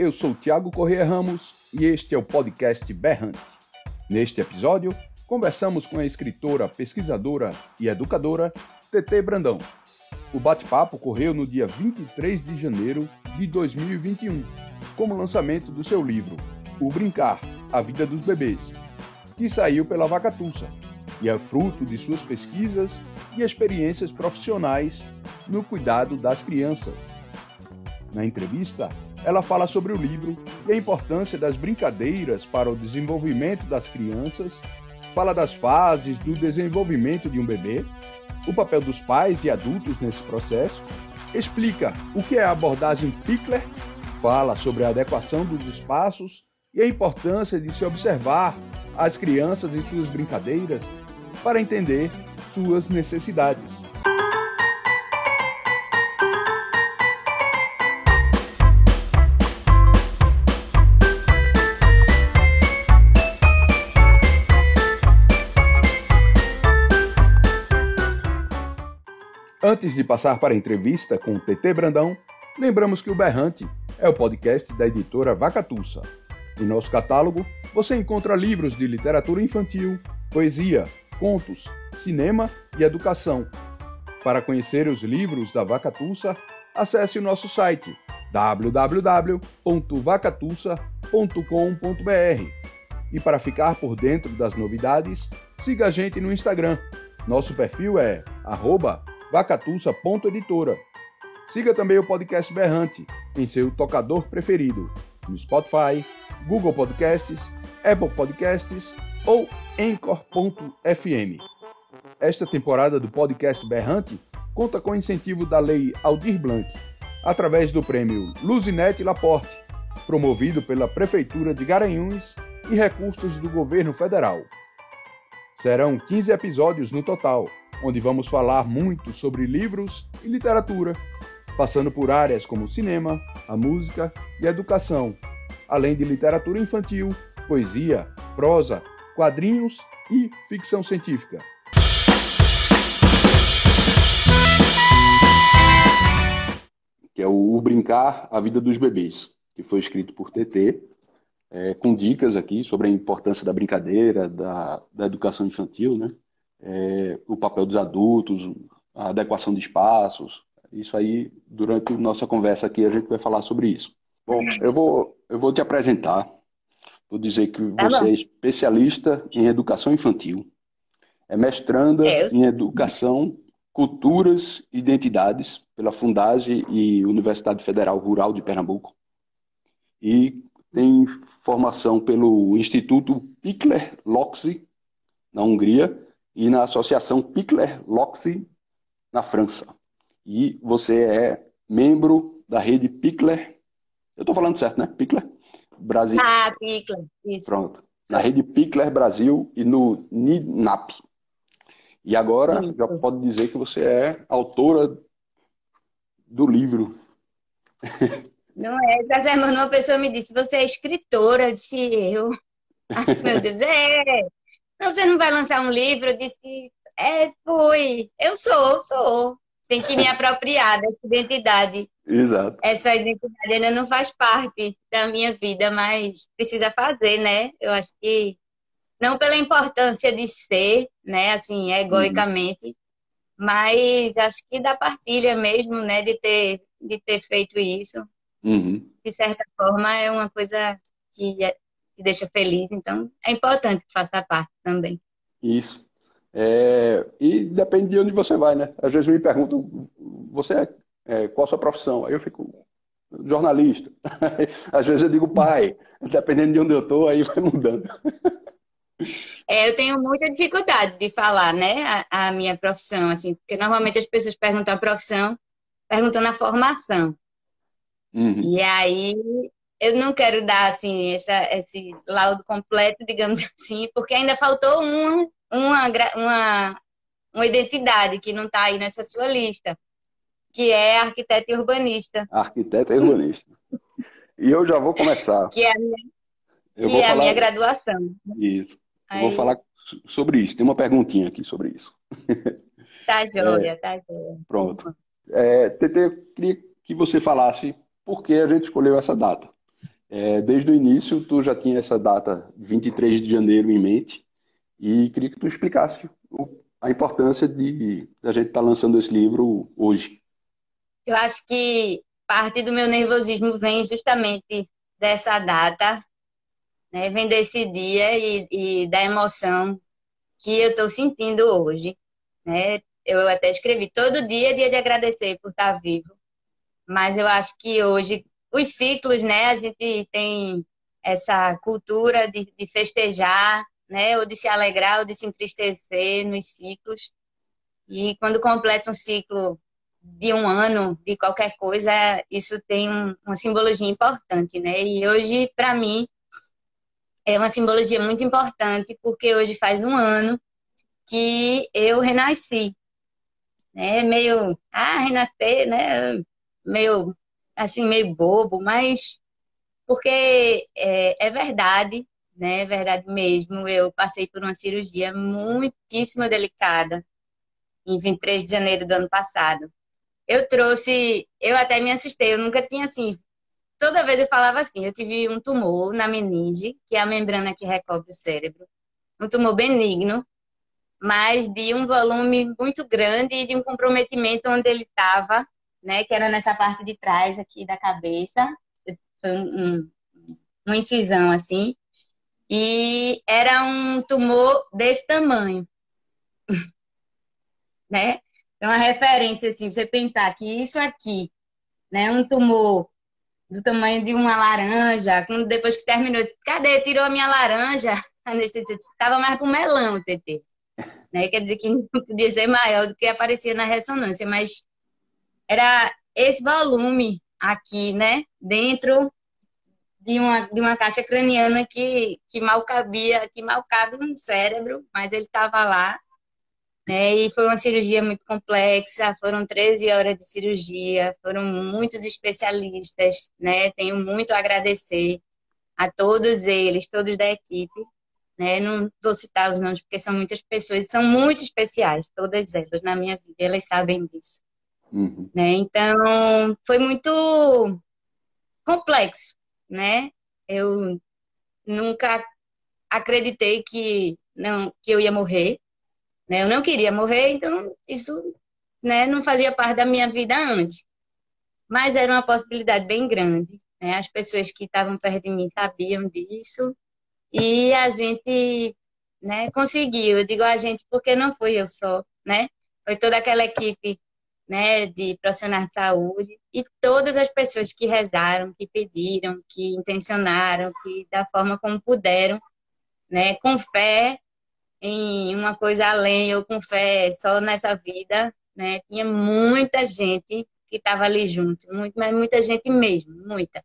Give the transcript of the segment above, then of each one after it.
Eu sou Tiago Corrêa Ramos e este é o podcast Berrante. Neste episódio, conversamos com a escritora, pesquisadora e educadora TT Brandão. O bate-papo ocorreu no dia 23 de janeiro de 2021, como lançamento do seu livro O Brincar, a Vida dos Bebês, que saiu pela Vacatussa e é fruto de suas pesquisas e experiências profissionais no cuidado das crianças. Na entrevista, ela fala sobre o livro e a importância das brincadeiras para o desenvolvimento das crianças, fala das fases do desenvolvimento de um bebê, o papel dos pais e adultos nesse processo, explica o que é a abordagem Pickler, fala sobre a adequação dos espaços e a importância de se observar as crianças e suas brincadeiras para entender suas necessidades. Antes de passar para a entrevista com o TT Brandão, lembramos que o Berrante é o podcast da editora Vacatussa. Em nosso catálogo, você encontra livros de literatura infantil, poesia, contos, cinema e educação. Para conhecer os livros da Vacatussa, acesse o nosso site www.vacatussa.com.br. E para ficar por dentro das novidades, siga a gente no Instagram. Nosso perfil é arroba vacatussa.editora. Siga também o podcast Berrante em seu tocador preferido, no Spotify, Google Podcasts, Apple Podcasts ou Anchor.fm. Esta temporada do podcast Berrante conta com incentivo da Lei Aldir Blanc, através do prêmio Luzinete Laporte, promovido pela Prefeitura de Garanhuns e recursos do governo federal. Serão 15 episódios no total onde vamos falar muito sobre livros e literatura, passando por áreas como cinema, a música e a educação, além de literatura infantil, poesia, prosa, quadrinhos e ficção científica. Que é o Brincar, a Vida dos Bebês, que foi escrito por TT, é, com dicas aqui sobre a importância da brincadeira, da, da educação infantil, né? É, o papel dos adultos, a adequação de espaços. Isso aí, durante nossa conversa aqui, a gente vai falar sobre isso. Bom, eu vou, eu vou te apresentar. Vou dizer que tá você é especialista em educação infantil, é mestranda é, em educação, culturas e identidades pela Fundage e Universidade Federal Rural de Pernambuco. E tem formação pelo Instituto Pickler Loxi, na Hungria, e na Associação Pickler Loxy na França. E você é membro da rede Pickler. Eu estou falando certo, né? Pickler Brasil. Ah, Pickler. Isso. Pronto. Na rede Pickler Brasil e no NINAP. E agora Isso. já pode dizer que você é autora do livro. Não é? Essa semana uma pessoa me disse, você é escritora. Eu disse, eu. Ai, meu Deus, é. Não, você não vai lançar um livro? Eu disse, é, foi. Eu sou, sou. Tem que me apropriar dessa identidade. Exato. Essa identidade ainda não faz parte da minha vida, mas precisa fazer, né? Eu acho que não pela importância de ser, né, assim, egoicamente, uhum. mas acho que da partilha mesmo, né, de ter, de ter feito isso. Uhum. De certa forma, é uma coisa que que deixa feliz. Então, é importante que faça parte também. Isso. É, e depende de onde você vai, né? Às vezes me perguntam, você é, é qual a sua profissão? Aí eu fico jornalista. Às vezes eu digo pai. Dependendo de onde eu estou, aí vai mudando. É, eu tenho muita dificuldade de falar, né, a, a, minha profissão, assim, porque normalmente as pessoas perguntam a profissão, perguntando a formação. Uhum. E aí eu não quero dar, assim, essa, esse laudo completo, digamos assim, porque ainda faltou uma, uma, uma, uma identidade que não está aí nessa sua lista, que é arquiteto e urbanista. Arquiteto e urbanista. e eu já vou começar. Que é a minha, que é a minha graduação. Isso. Aí... Eu vou falar sobre isso. Tem uma perguntinha aqui sobre isso. Tá joia, é, tá joia. Pronto. É, Tete, queria que você falasse por que a gente escolheu essa data. É, desde o início, tu já tinha essa data, 23 de janeiro, em mente, e queria que tu explicasse o, a importância de a gente estar tá lançando esse livro hoje. Eu acho que parte do meu nervosismo vem justamente dessa data, né? Vem desse dia e, e da emoção que eu estou sentindo hoje, né? Eu até escrevi todo dia é dia de agradecer por estar vivo, mas eu acho que hoje os ciclos, né? A gente tem essa cultura de, de festejar, né? Ou de se alegrar ou de se entristecer nos ciclos. E quando completa um ciclo de um ano, de qualquer coisa, isso tem um, uma simbologia importante, né? E hoje, para mim, é uma simbologia muito importante, porque hoje faz um ano que eu renasci. Né? Meio, ah, renascer, né? Meio, assim, meio bobo, mas porque é, é verdade, né? É verdade mesmo. Eu passei por uma cirurgia muitíssimo delicada em 23 de janeiro do ano passado. Eu trouxe, eu até me assustei, eu nunca tinha assim toda vez eu falava assim, eu tive um tumor na meninge, que é a membrana que recobre o cérebro, um tumor benigno, mas de um volume muito grande e de um comprometimento onde ele estava, né, que era nessa parte de trás aqui da cabeça, foi um, uma incisão assim, e era um tumor desse tamanho, né? É uma referência assim, você pensar que isso aqui, né, um tumor do tamanho de uma laranja. Quando depois que terminou, disse, cadê? Tirou a minha laranja. A anestesia estava mais pro melão, TT. Né? Quer dizer que não podia ser maior do que aparecia na ressonância, mas era esse volume aqui, né? Dentro de uma, de uma caixa craniana que, que mal cabia, que mal cabe no cérebro, mas ele estava lá né? E foi uma cirurgia muito complexa, foram 13 horas de cirurgia, foram muitos especialistas, né? Tenho muito a agradecer a todos eles, todos da equipe, né? Não vou citar os nomes porque são muitas pessoas, são muito especiais, todas elas na minha vida, elas sabem disso. Uhum. Né? Então, foi muito complexo, né? Eu nunca acreditei que não que eu ia morrer, né? Eu não queria morrer, então isso né, não fazia parte da minha vida antes. Mas era uma possibilidade bem grande. Né? As pessoas que estavam perto de mim sabiam disso. E a gente né, conseguiu. Eu digo a gente porque não fui eu só, né? Foi toda aquela equipe né, de profissionais de saúde e todas as pessoas que rezaram, que pediram, que intencionaram, que da forma como puderam, né, com fé em uma coisa além, ou com fé só nessa vida, né? Tinha muita gente que estava ali junto, muito, mas muita gente mesmo, muita.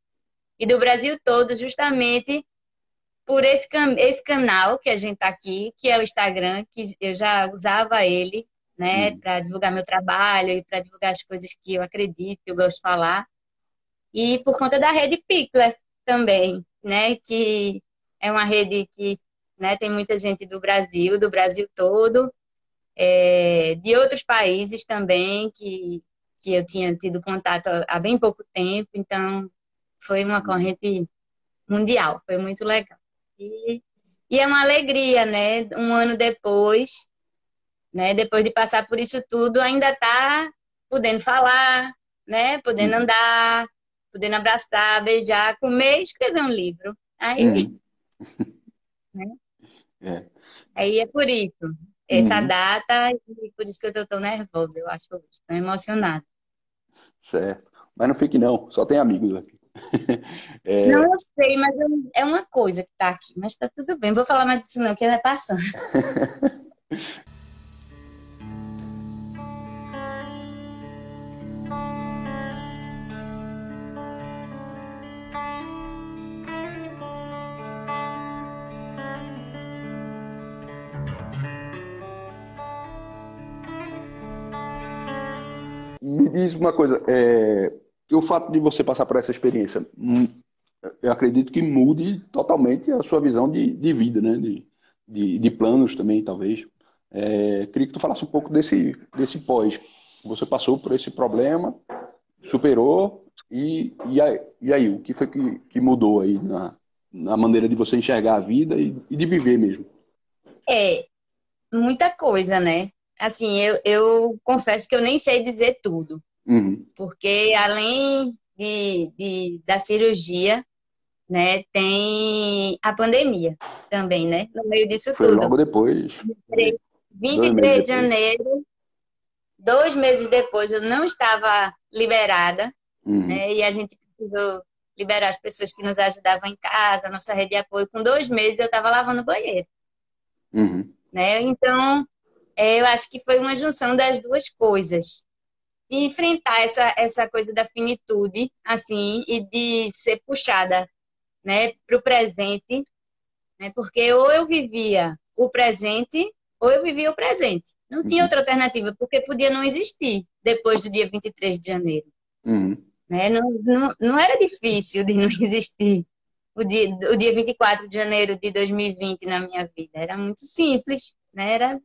E do Brasil todo, justamente por esse, esse canal que a gente está aqui, que é o Instagram, que eu já usava ele, né, hum. para divulgar meu trabalho e para divulgar as coisas que eu acredito, que eu gosto de falar. E por conta da rede Pickler também, né, que é uma rede que né? Tem muita gente do Brasil, do Brasil todo, é, de outros países também que, que eu tinha tido contato há bem pouco tempo, então foi uma corrente mundial, foi muito legal. E, e é uma alegria, né? Um ano depois, né? Depois de passar por isso tudo, ainda tá podendo falar, né? Podendo uhum. andar, podendo abraçar, beijar, comer e escrever um livro. Aí, uhum. né? É. Aí é por isso. Essa uhum. data, e por isso que eu tô tão nervosa, eu acho, tão emocionada. Certo. Mas não fique não, só tem amigos aqui. é... Não eu sei, mas é uma coisa que tá aqui. Mas tá tudo bem. Vou falar mais disso não, que vai passando. diz uma coisa, é, o fato de você passar por essa experiência, hum, eu acredito que mude totalmente a sua visão de, de vida, né? De, de, de planos também, talvez. É, queria que tu falasse um pouco desse, desse pós. Você passou por esse problema, superou, e, e, aí, e aí, o que foi que, que mudou aí na, na maneira de você enxergar a vida e, e de viver mesmo? É, muita coisa, né? Assim, eu, eu confesso que eu nem sei dizer tudo. Uhum. Porque além de, de, da cirurgia, né, tem a pandemia também, né? No meio disso Foi tudo. logo depois. 23 de janeiro, dois meses depois, eu não estava liberada, uhum. né? E a gente precisou liberar as pessoas que nos ajudavam em casa, nossa rede de apoio. Com dois meses eu estava lavando banheiro. Uhum. Né? Então, é, eu acho que foi uma junção das duas coisas. De enfrentar essa, essa coisa da finitude, assim, e de ser puxada né, para o presente, né, porque ou eu vivia o presente ou eu vivia o presente. Não tinha uhum. outra alternativa, porque podia não existir depois do dia 23 de janeiro. Uhum. Né? Não, não, não era difícil de não existir o dia, o dia 24 de janeiro de 2020 na minha vida. Era muito simples, né? Era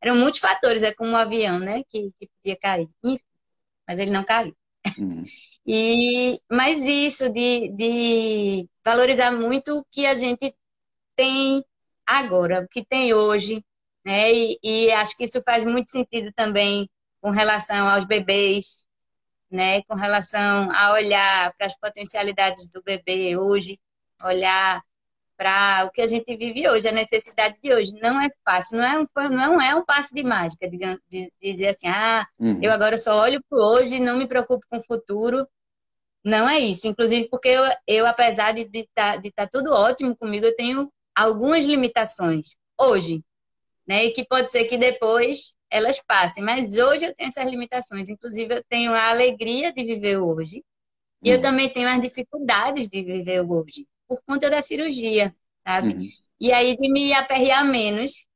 eram muitos fatores, é como um avião, né? Que, que podia cair. Enfim, mas ele não caiu. Uhum. E, mas isso de, de valorizar muito o que a gente tem agora, o que tem hoje, né? E, e, acho que isso faz muito sentido também com relação aos bebês, né? Com relação a olhar para as potencialidades do bebê hoje, olhar para o que a gente vive hoje, a necessidade de hoje. Não é fácil, não é um, não é um passe de mágica, digamos, de, dizer assim, ah, uhum. eu agora só olho para hoje e não me preocupo com o futuro. Não é isso. Inclusive, porque eu, eu apesar de estar tá, de tá tudo ótimo comigo, eu tenho algumas limitações hoje, né? E que pode ser que depois elas passem. Mas hoje eu tenho essas limitações. Inclusive, eu tenho a alegria de viver hoje. E eu uhum. também tenho as dificuldades de viver hoje por conta da cirurgia, sabe? Uhum. E aí de me aperrear menos,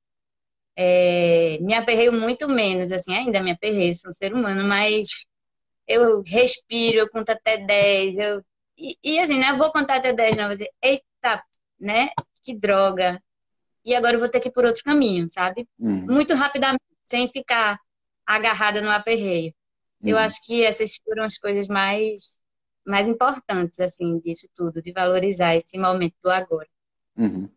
é, me aperreio muito menos, assim, ainda me aperreio, sou um ser humano, mas eu respiro, eu conto até 10, eu... E, e assim, né, eu vou contar até 10, não, vou dizer, eita, né, que droga. E agora eu vou ter que ir por outro caminho, sabe? Uhum. Muito rapidamente, sem ficar agarrada no aperreio. Uhum. Eu acho que essas foram as coisas mais mais importantes, assim, disso tudo, de valorizar esse momento do agora. Uhum.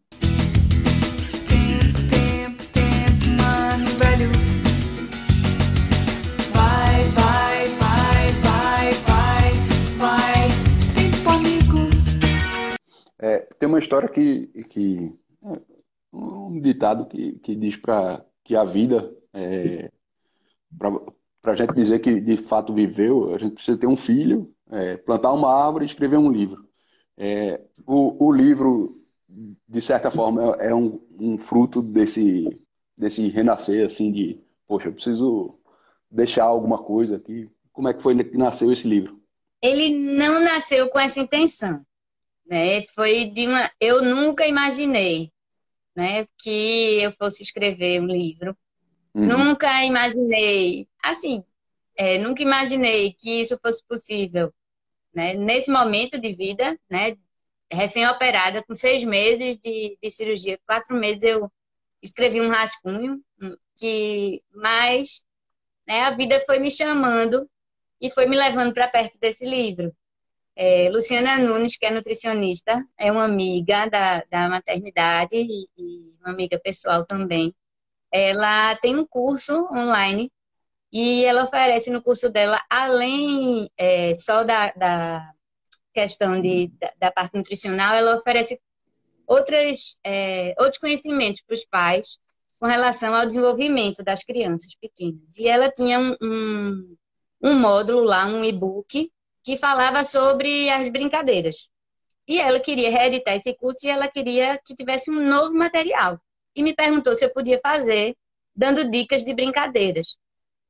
Tempo, tempo, tempo, mano, velho. Vai, vai, vai, vai, vai, vai. Tempo, amigo. É, tem uma história que, que é, um ditado que, que diz para que a vida é, para a gente dizer que de fato viveu, a gente precisa ter um filho é, plantar uma árvore e escrever um livro. É, o, o, livro, de certa forma, é, é um, um, fruto desse, desse renascer, assim, de, poxa, eu preciso deixar alguma coisa aqui. Como é que foi que nasceu esse livro? Ele não nasceu com essa intenção, né? Foi de uma, eu nunca imaginei, né, que eu fosse escrever um livro. Uhum. Nunca imaginei, assim, é, nunca imaginei que isso fosse possível. Né? Nesse momento de vida, né, recém-operada, com seis meses de, de cirurgia, quatro meses eu escrevi um rascunho, que mais né, a vida foi me chamando e foi me levando para perto desse livro. É, Luciana Nunes, que é nutricionista, é uma amiga da, da maternidade e, e uma amiga pessoal também. Ela tem um curso online e ela oferece no curso dela, além é, só da, da questão de, da, da, parte nutricional, ela oferece outras, é, outros conhecimentos para os pais com relação ao desenvolvimento das crianças pequenas. E ela tinha um, um, um módulo lá, um e-book, que falava sobre as brincadeiras. E ela queria reeditar esse curso e ela queria que tivesse um novo material. E me perguntou se eu podia fazer, dando dicas de brincadeiras.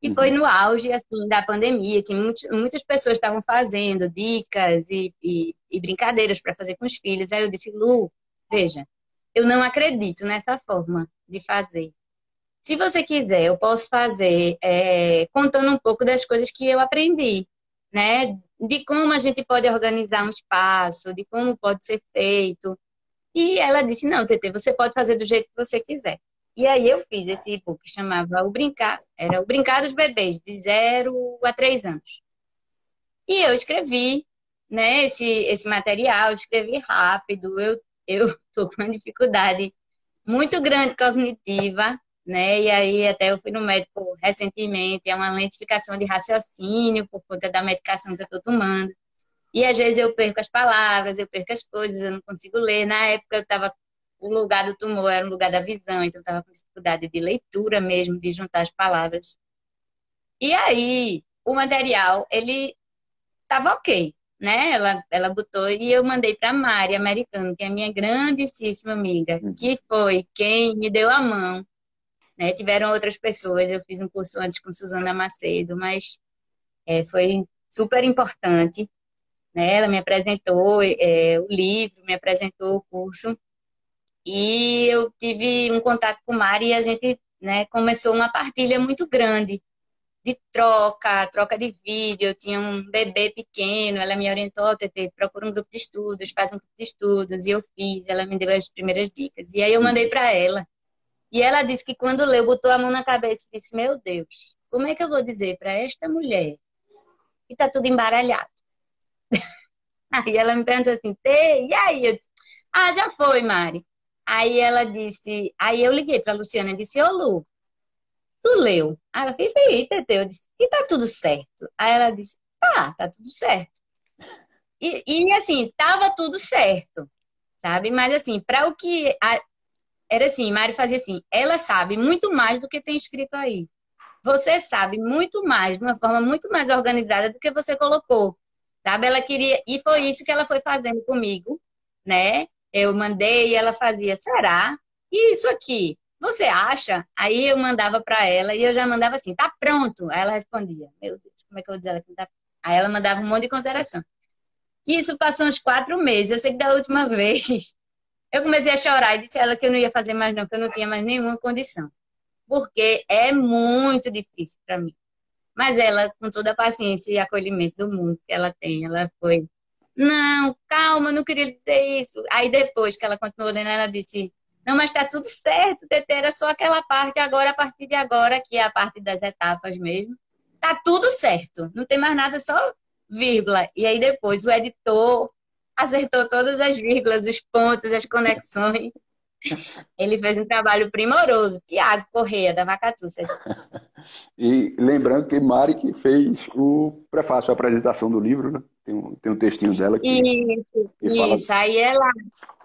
E foi uhum. no auge assim da pandemia que muitas pessoas estavam fazendo dicas e, e, e brincadeiras para fazer com os filhos. Aí eu disse, Lu, veja, eu não acredito nessa forma de fazer. Se você quiser, eu posso fazer é, contando um pouco das coisas que eu aprendi, né? De como a gente pode organizar um espaço, de como pode ser feito. E ela disse: Não, Tete, você pode fazer do jeito que você quiser. E aí eu fiz esse e-book que chamava O Brincar, era O Brincar dos Bebês, de 0 a 3 anos. E eu escrevi né, esse, esse material, escrevi rápido, eu estou com uma dificuldade muito grande cognitiva, né? E aí até eu fui no médico recentemente, é uma lentificação de raciocínio por conta da medicação que eu estou tomando. E às vezes eu perco as palavras, eu perco as coisas, eu não consigo ler. Na época eu estava o lugar do tumor era o lugar da visão, então estava com dificuldade de leitura mesmo, de juntar as palavras. E aí, o material, ele estava ok, né? Ela, ela botou e eu mandei para Mari, americano, que é minha grandíssima amiga, uhum. que foi quem me deu a mão. Né? Tiveram outras pessoas, eu fiz um curso antes com Suzana Macedo, mas é, foi super importante. Né? Ela me apresentou é, o livro, me apresentou o curso. E eu tive um contato com Mari e a gente né, começou uma partilha muito grande de troca, troca de vídeo. Eu tinha um bebê pequeno, ela me orientou, Tete, procura um grupo de estudos, faz um grupo de estudos. E eu fiz, ela me deu as primeiras dicas. E aí eu mandei para ela. E ela disse que quando leu, botou a mão na cabeça e disse: Meu Deus, como é que eu vou dizer para esta mulher que tá tudo embaralhado? aí ela me perguntou assim: e aí? Eu disse: Ah, já foi, Mari. Aí ela disse, aí eu liguei para Luciana e disse, ô Lu, tu leu? Aí ela fez, li, Teteu. Eu disse, e tá tudo certo? Aí ela disse, tá, tá tudo certo. E, e assim, tava tudo certo, sabe? Mas assim, para o que. A, era assim, Mari fazia assim, ela sabe muito mais do que tem escrito aí. Você sabe muito mais, de uma forma muito mais organizada do que você colocou. Sabe? Ela queria. E foi isso que ela foi fazendo comigo, né? Eu mandei e ela fazia, será? E isso aqui, você acha? Aí eu mandava para ela e eu já mandava assim, tá pronto. Aí ela respondia, meu Deus, como é que eu vou dizer ela que não tá Aí ela mandava um monte de consideração. E isso passou uns quatro meses. Eu sei que da última vez eu comecei a chorar e disse a ela que eu não ia fazer mais não, que eu não tinha mais nenhuma condição. Porque é muito difícil para mim. Mas ela, com toda a paciência e acolhimento do mundo que ela tem, ela foi não, calma, não queria dizer isso. Aí depois que ela continuou lendo, ela disse, não, mas tá tudo certo, Tete, era só aquela parte agora, a partir de agora, que é a parte das etapas mesmo. Tá tudo certo, não tem mais nada, só vírgula. E aí depois o editor acertou todas as vírgulas, os pontos, as conexões. Ele fez um trabalho primoroso. Tiago Correia, da Vacatuça. E lembrando que Mari que fez o prefácio, a apresentação do livro, né? Tem um, tem um textinho dela que. Isso, que isso. Fala... Aí ela,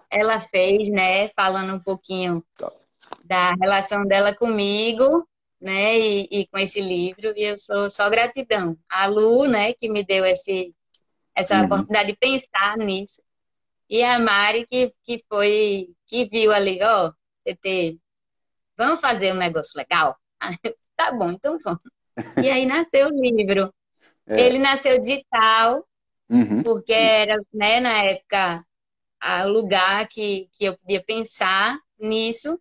ela fez, né, falando um pouquinho tá. da relação dela comigo, né, e, e, com esse livro, e eu sou só gratidão. A Lu, né, que me deu esse, essa uhum. oportunidade de pensar nisso. E a Mari, que, que foi, que viu ali, ó, TT, vamos fazer um negócio legal? tá bom, então vamos. E aí nasceu o livro. É. Ele nasceu digital, uhum. porque era, né, na época, o lugar que, que eu podia pensar nisso.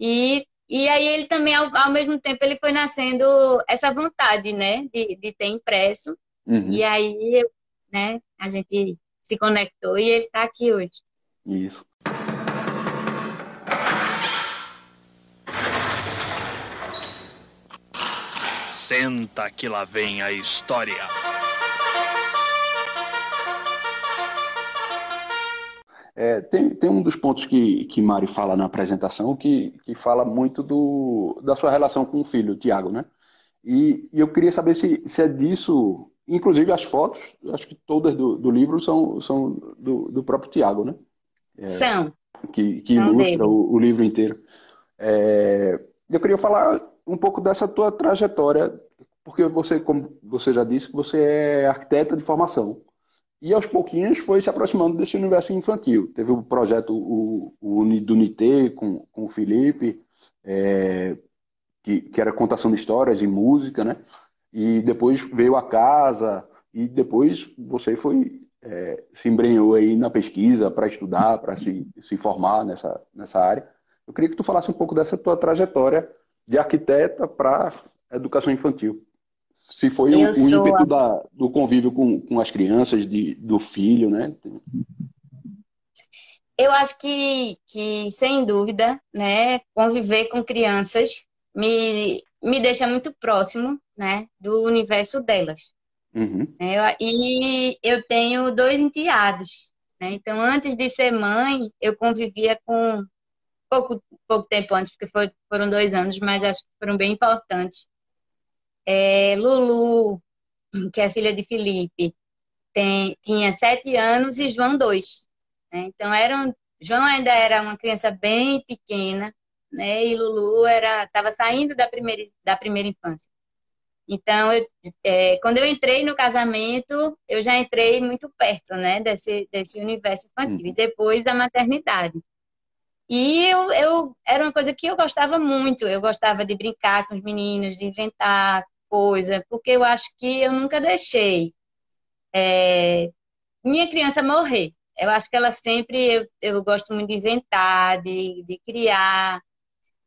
E, e aí ele também, ao, ao mesmo tempo, ele foi nascendo essa vontade, né, de, de ter impresso. Uhum. E aí, né, a gente se conectou e ele está aqui hoje. Isso. Senta que lá vem a história. É, tem, tem um dos pontos que, que Mari fala na apresentação que, que fala muito do, da sua relação com o filho, o Tiago, né? E, e, eu queria saber se, se é disso Inclusive as fotos, acho que todas do, do livro são, são do, do próprio Tiago, né? É, são. Que, que são ilustra o, o, livro inteiro. É, eu queria falar um pouco dessa tua trajetória porque você, como você já disse, você é arquiteta de formação. E aos pouquinhos foi se aproximando desse universo infantil. Teve o projeto o, o do Unité com, com o Felipe, é, que, que era contação de histórias e música, né? E depois veio a casa, e depois você foi é, se embrenhou aí na pesquisa para estudar, para se, se formar nessa, nessa área. Eu queria que tu falasse um pouco dessa tua trajetória de arquiteta para educação infantil. Se foi o, o, ímpeto a... da, do convívio com, com as crianças, de, do filho, né? Eu acho que, que, sem dúvida, né, conviver com crianças me, me deixa muito próximo né, do universo delas. Uhum. Eu, e eu tenho dois enteados. Né? Então, antes de ser mãe, eu convivia com pouco, pouco tempo antes, porque foi, foram dois anos, mas acho que foram bem importantes. É, Lulu, que é filha de Felipe, tem, tinha sete anos e João dois. Né? Então, eram, João ainda era uma criança bem pequena, né? e Lulu estava saindo da primeira, da primeira infância. Então, eu, é, quando eu entrei no casamento, eu já entrei muito perto, né, desse, desse universo infantil, uhum. e depois da maternidade. E eu, eu, era uma coisa que eu gostava muito, eu gostava de brincar com os meninos, de inventar coisa, porque eu acho que eu nunca deixei é, minha criança morrer. Eu acho que ela sempre, eu, eu gosto muito de inventar, de, de criar.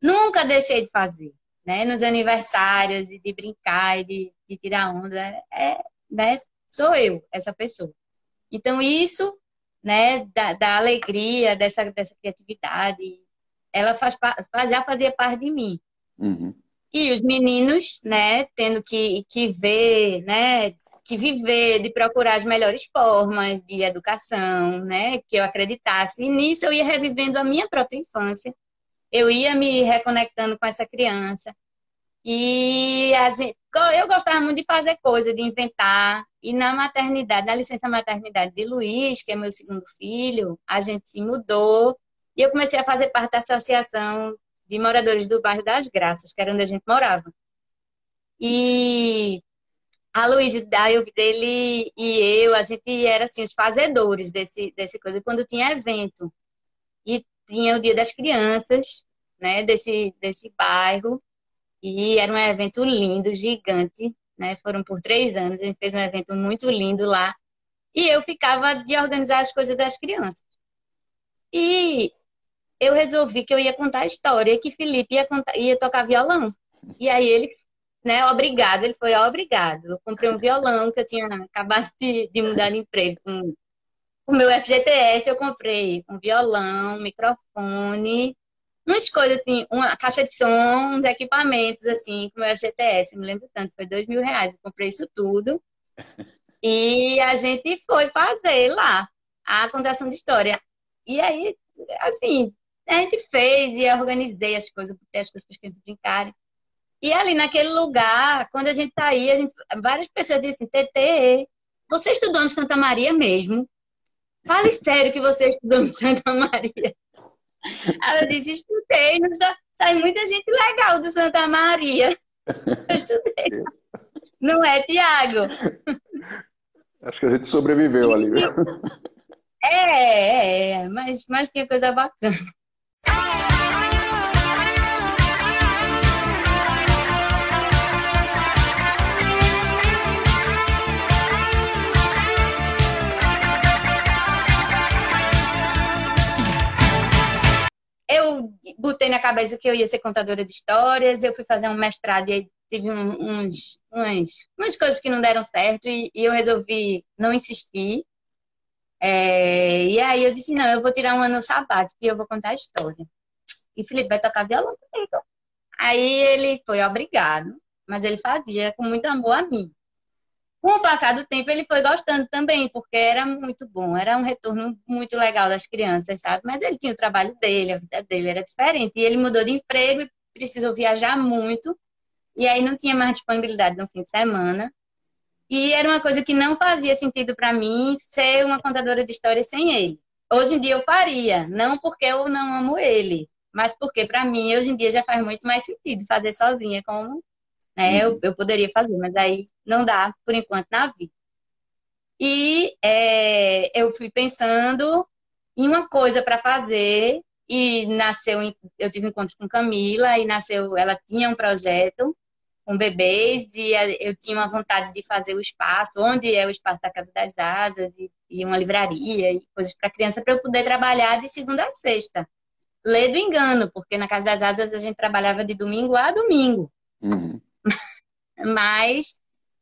Nunca deixei de fazer né, nos aniversários e de brincar e de, de tirar onda, é, né, sou eu, essa pessoa. Então, isso, né, da, da alegria, dessa, dessa criatividade, ela faz, já fazia parte de mim. Uhum. E os meninos, né, tendo que, que ver, né, que viver, de procurar as melhores formas de educação, né, que eu acreditasse. E nisso eu ia revivendo a minha própria infância, eu ia me reconectando com essa criança. E gente, eu gostava muito de fazer coisa, de inventar. E na maternidade, na licença maternidade de Luiz, que é meu segundo filho, a gente se mudou. E eu comecei a fazer parte da associação de moradores do bairro das Graças, que era onde a gente morava. E a Luiz, dele e eu, a gente era assim, os fazedores desse, desse coisa. Quando tinha evento, e tinha o Dia das Crianças, né, desse, desse bairro, e era um evento lindo, gigante, né, foram por três anos, a gente fez um evento muito lindo lá, e eu ficava de organizar as coisas das crianças. E eu resolvi que eu ia contar a história, que Felipe ia, contar, ia tocar violão. E aí ele, né, obrigado, ele foi obrigado. Eu comprei um violão que eu tinha acabado de, de mudar de emprego com o meu FGTS eu comprei um violão, um microfone, umas coisas assim, uma caixa de som, uns equipamentos assim, com o meu FGTS, eu me lembro tanto, foi dois mil reais, eu comprei isso tudo. E a gente foi fazer lá a contação de história. E aí, assim, a gente fez e organizei as coisas, botei as coisas para as crianças brincarem. E ali naquele lugar, quando a gente saía, a gente, várias pessoas disseram, TT, você estudou em Santa Maria mesmo? Fale sério que você estudou em Santa Maria. Ela disse, estudei, sai muita gente legal do Santa Maria. Eu estudei. Não é, Tiago? Acho que a gente sobreviveu ali. É, é, é, mas, mas tinha coisa bacana. Eu botei na cabeça que eu ia ser contadora de histórias, eu fui fazer um mestrado e tive uns, uns, umas coisas que não deram certo e, e eu resolvi não insistir. É, e aí eu disse, não, eu vou tirar um ano sabático e eu vou contar a história. E Felipe vai tocar violão comigo. Aí ele foi obrigado, mas ele fazia com muito amor a mim. Com o passar do tempo, ele foi gostando também, porque era muito bom, era um retorno muito legal das crianças, sabe? Mas ele tinha o trabalho dele, a vida dele era diferente. E ele mudou de emprego e precisou viajar muito, e aí não tinha mais disponibilidade no fim de semana. E era uma coisa que não fazia sentido para mim ser uma contadora de histórias sem ele. Hoje em dia eu faria, não porque eu não amo ele, mas porque para mim hoje em dia já faz muito mais sentido fazer sozinha, como né? Uhum. Eu, eu poderia fazer, mas aí não dá, por enquanto, na vida. E é, eu fui pensando em uma coisa para fazer e nasceu, eu tive um encontro com Camila e nasceu, ela tinha um projeto com bebês e eu tinha uma vontade de fazer o espaço, onde é o espaço da Casa das Asas e, e uma livraria e coisas para criança para eu poder trabalhar de segunda a sexta. Lê do engano, porque na Casa das Asas a gente trabalhava de domingo a domingo. Uhum. Mas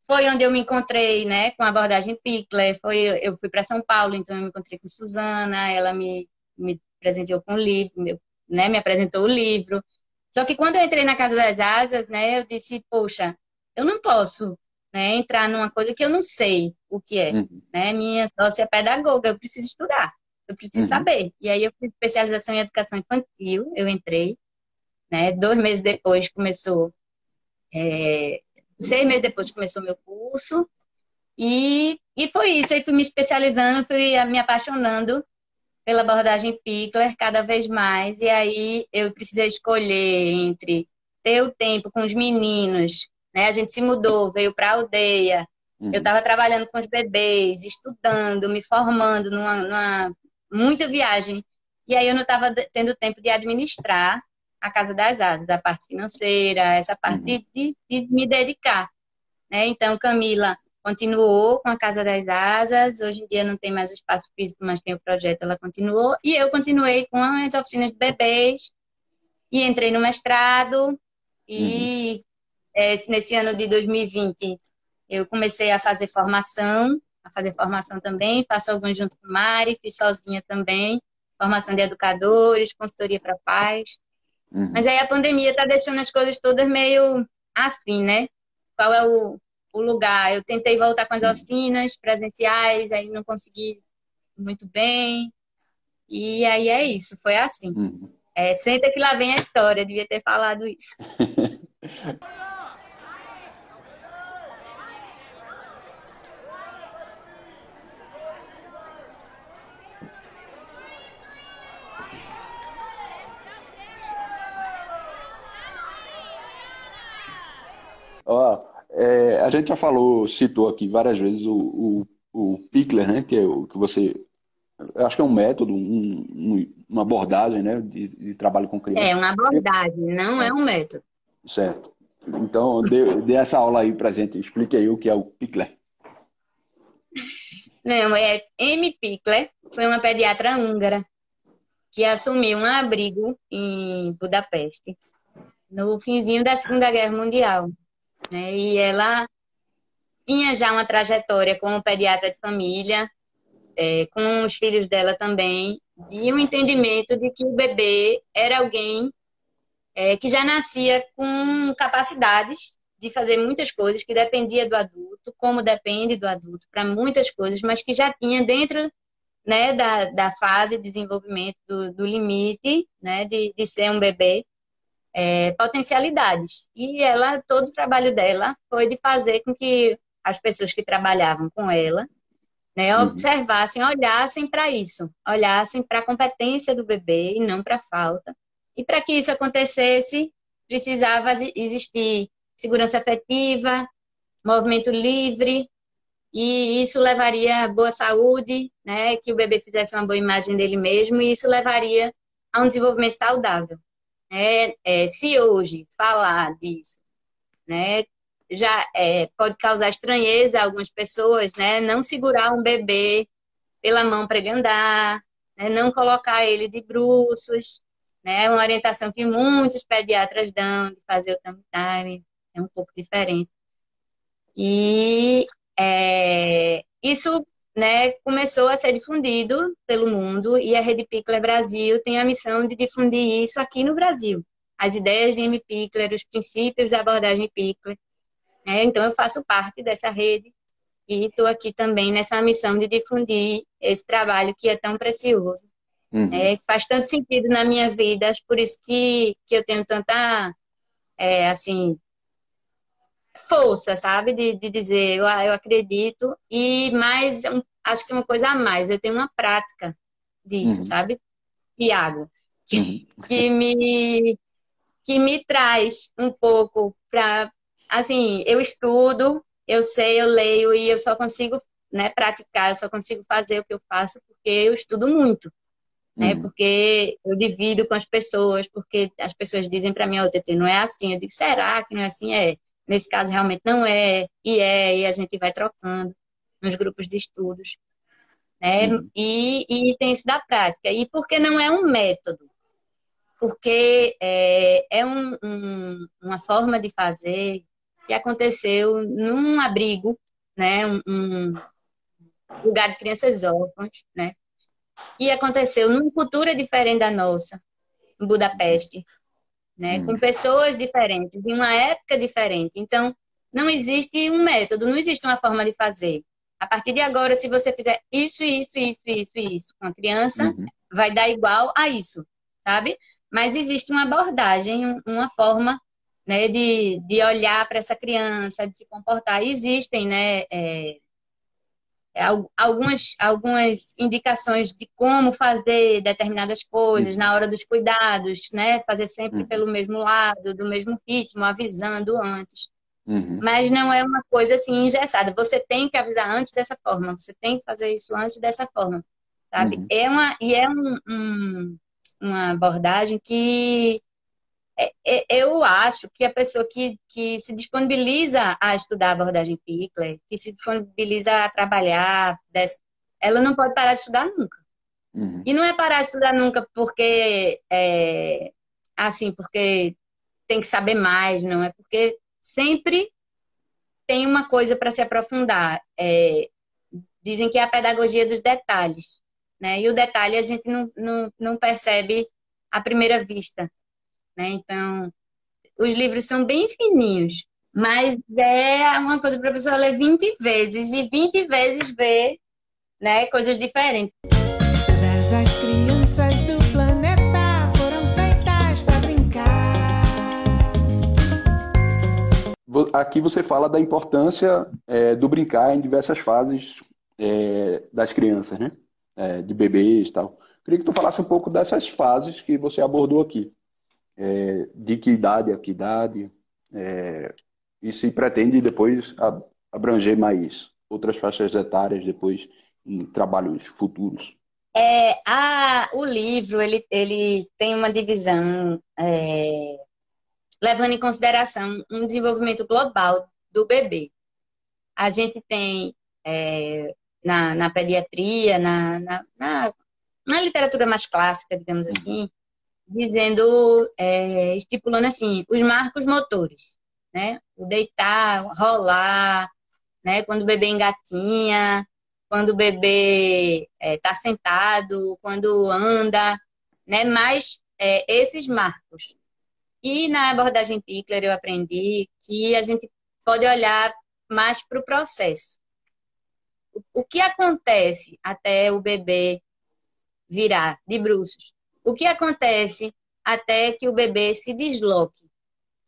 foi onde eu me encontrei, né, com a abordagem Pickler. Foi, eu fui para São Paulo, então eu me encontrei com Suzana, ela me, me presenteou com o livro, meu, né, me apresentou o livro. Só que quando eu entrei na Casa das Asas, né, eu disse, poxa, eu não posso né, entrar numa coisa que eu não sei o que é. Uhum. Né? Minha sócia é pedagoga, eu preciso estudar, eu preciso uhum. saber. E aí eu fiz especialização em educação infantil, eu entrei. Né? Dois meses depois começou, é, seis meses depois começou meu curso. E, e foi isso, aí fui me especializando, fui me apaixonando pela abordagem Pickler cada vez mais. E aí eu precisei escolher entre ter o tempo com os meninos, né? A gente se mudou, veio para a aldeia. Uhum. Eu estava trabalhando com os bebês, estudando, me formando numa, numa muita viagem. E aí eu não estava tendo tempo de administrar a Casa das Asas, a parte financeira, essa parte uhum. de, de, de, me dedicar. Né? Então, Camila continuou com a Casa das Asas, hoje em dia não tem mais o espaço físico, mas tem o projeto, ela continuou, e eu continuei com as oficinas de bebês, e entrei no mestrado, e uhum. é, nesse ano de 2020 eu comecei a fazer formação, a fazer formação também, faço alguns junto com Mari, fiz sozinha também, formação de educadores, consultoria para pais. Uhum. Mas aí a pandemia está deixando as coisas todas meio assim, né? Qual é o, o lugar. Eu tentei voltar com as uhum. oficinas presenciais, aí não consegui muito bem. E aí é isso, foi assim. Uhum. É, senta que lá vem a história, devia ter falado isso. Ó, é, a gente já falou, citou aqui várias vezes o, o, o Pickler, né? Que é o que você. acho que é um método, um, um, uma abordagem, né? De, de, trabalho com criança. É uma abordagem, não é um método. Certo. Então, dê, dê essa aula aí pra gente. Explique aí o que é o Pickler. Não, é M. Pickler, foi uma pediatra húngara que assumiu um abrigo em Budapeste no finzinho da Segunda Guerra Mundial. Né? E ela tinha já uma trajetória como pediatra de família, é, com os filhos dela também, e um entendimento de que o bebê era alguém é, que já nascia com capacidades de fazer muitas coisas, que dependia do adulto, como depende do adulto para muitas coisas, mas que já tinha dentro né, da, da fase de desenvolvimento do, do limite né, de, de ser um bebê, é, potencialidades. E ela, todo o trabalho dela foi de fazer com que as pessoas que trabalhavam com ela né, uhum. observassem, olhassem para isso, olhassem para a competência do bebê e não para a falta. E para que isso acontecesse, precisava existir segurança afetiva, movimento livre, e isso levaria a boa saúde, né, que o bebê fizesse uma boa imagem dele mesmo, e isso levaria a um desenvolvimento saudável. É, é, se hoje falar disso, né, já é, pode causar estranheza a algumas pessoas, né, não segurar um bebê pela mão para ele andar, né, não colocar ele de bruços, né, uma orientação que muitos pediatras dão de fazer o tummy time, é um pouco diferente. E é, isso né, começou a ser difundido pelo mundo e a Rede Pickler Brasil tem a missão de difundir isso aqui no Brasil. As ideias de M. Pickler, os princípios da abordagem Pickler. Né? Então, eu faço parte dessa rede e estou aqui também nessa missão de difundir esse trabalho que é tão precioso. Uhum. É, que faz tanto sentido na minha vida, por isso que, que eu tenho tanta, é, assim, força, sabe? De, de dizer, eu, eu acredito, e mais, acho que uma coisa a mais, eu tenho uma prática disso, uhum. sabe? Iago, que, uhum. que, me, que me traz um pouco para assim, eu estudo, eu sei, eu leio e eu só consigo né, praticar, eu só consigo fazer o que eu faço porque eu estudo muito, né? Uhum. Porque eu divido com as pessoas, porque as pessoas dizem para mim, oh, TT, não é assim. Eu digo, será que não é assim? É. Nesse caso, realmente não é, e é, e a gente vai trocando nos grupos de estudos. Né? Uhum. E, e tem isso da prática. E porque não é um método, porque é, é um, um, uma forma de fazer que aconteceu num abrigo, né? Um, um, lugar de crianças órfãs, né? E aconteceu numa cultura diferente da nossa, em Budapeste, né? Hum. Com pessoas diferentes, em uma época diferente. Então, não existe um método, não existe uma forma de fazer. A partir de agora, se você fizer isso, isso, isso, isso, isso com a criança, uhum. vai dar igual a isso, sabe? Mas existe uma abordagem, uma forma né, de, de olhar para essa criança, de se comportar. existem, né, é, algumas, algumas indicações de como fazer determinadas coisas uhum. na hora dos cuidados, né? Fazer sempre uhum. pelo mesmo lado, do mesmo ritmo, avisando antes. Uhum. Mas não é uma coisa assim engessada. Você tem que avisar antes dessa forma, você tem que fazer isso antes dessa forma, sabe? Uhum. É uma, e é um, um, uma abordagem que é, é, eu acho que a pessoa que, que se disponibiliza a estudar a abordagem Pickler, que se disponibiliza a trabalhar, ela não pode parar de estudar nunca. Uhum. E não é parar de estudar nunca porque é, assim, porque tem que saber mais, não é porque sempre tem uma coisa para se aprofundar. É, dizem que é a pedagogia dos detalhes, né? E o detalhe a gente não, não, não percebe à primeira vista. Né? Então, os livros são bem fininhos, mas é uma coisa para a pessoa ler 20 vezes e 20 vezes ver né, coisas diferentes. As crianças do planeta foram feitas para brincar. Aqui você fala da importância é, do brincar em diversas fases é, das crianças, né? É, de bebês e tal. Queria que tu falasse um pouco dessas fases que você abordou aqui é, de que idade a que idade, é, e se pretende depois abranger mais outras faixas etárias depois em trabalhos futuros. É, a, o livro ele, ele tem uma divisão é, levando em consideração um desenvolvimento global do bebê. A gente tem é, na, na pediatria, na, na, na, na literatura mais clássica, digamos assim, dizendo, é, estipulando assim, os marcos motores, né? O deitar, rolar, né? Quando o bebê engatinha, quando o bebê está é, sentado, quando anda, né? Mas é, esses marcos. E na abordagem Pickler eu aprendi que a gente pode olhar mais para o processo. O que acontece até o bebê virar de bruços? O que acontece até que o bebê se desloque?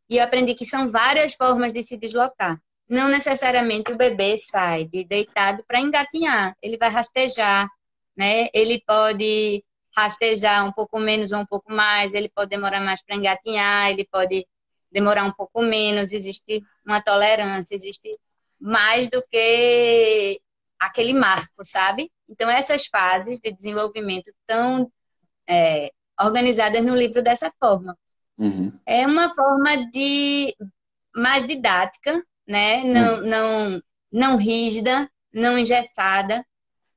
E eu aprendi que são várias formas de se deslocar. Não necessariamente o bebê sai de deitado para engatinhar. Ele vai rastejar, né? Ele pode rastejar um pouco menos ou um pouco mais, ele pode demorar mais para engatinhar, ele pode demorar um pouco menos, existe uma tolerância, existe mais do que aquele marco, sabe? Então, essas fases de desenvolvimento tão é, organizadas no livro dessa forma. Uhum. É uma forma de mais didática, né? Não, uhum. não, não rígida, não engessada.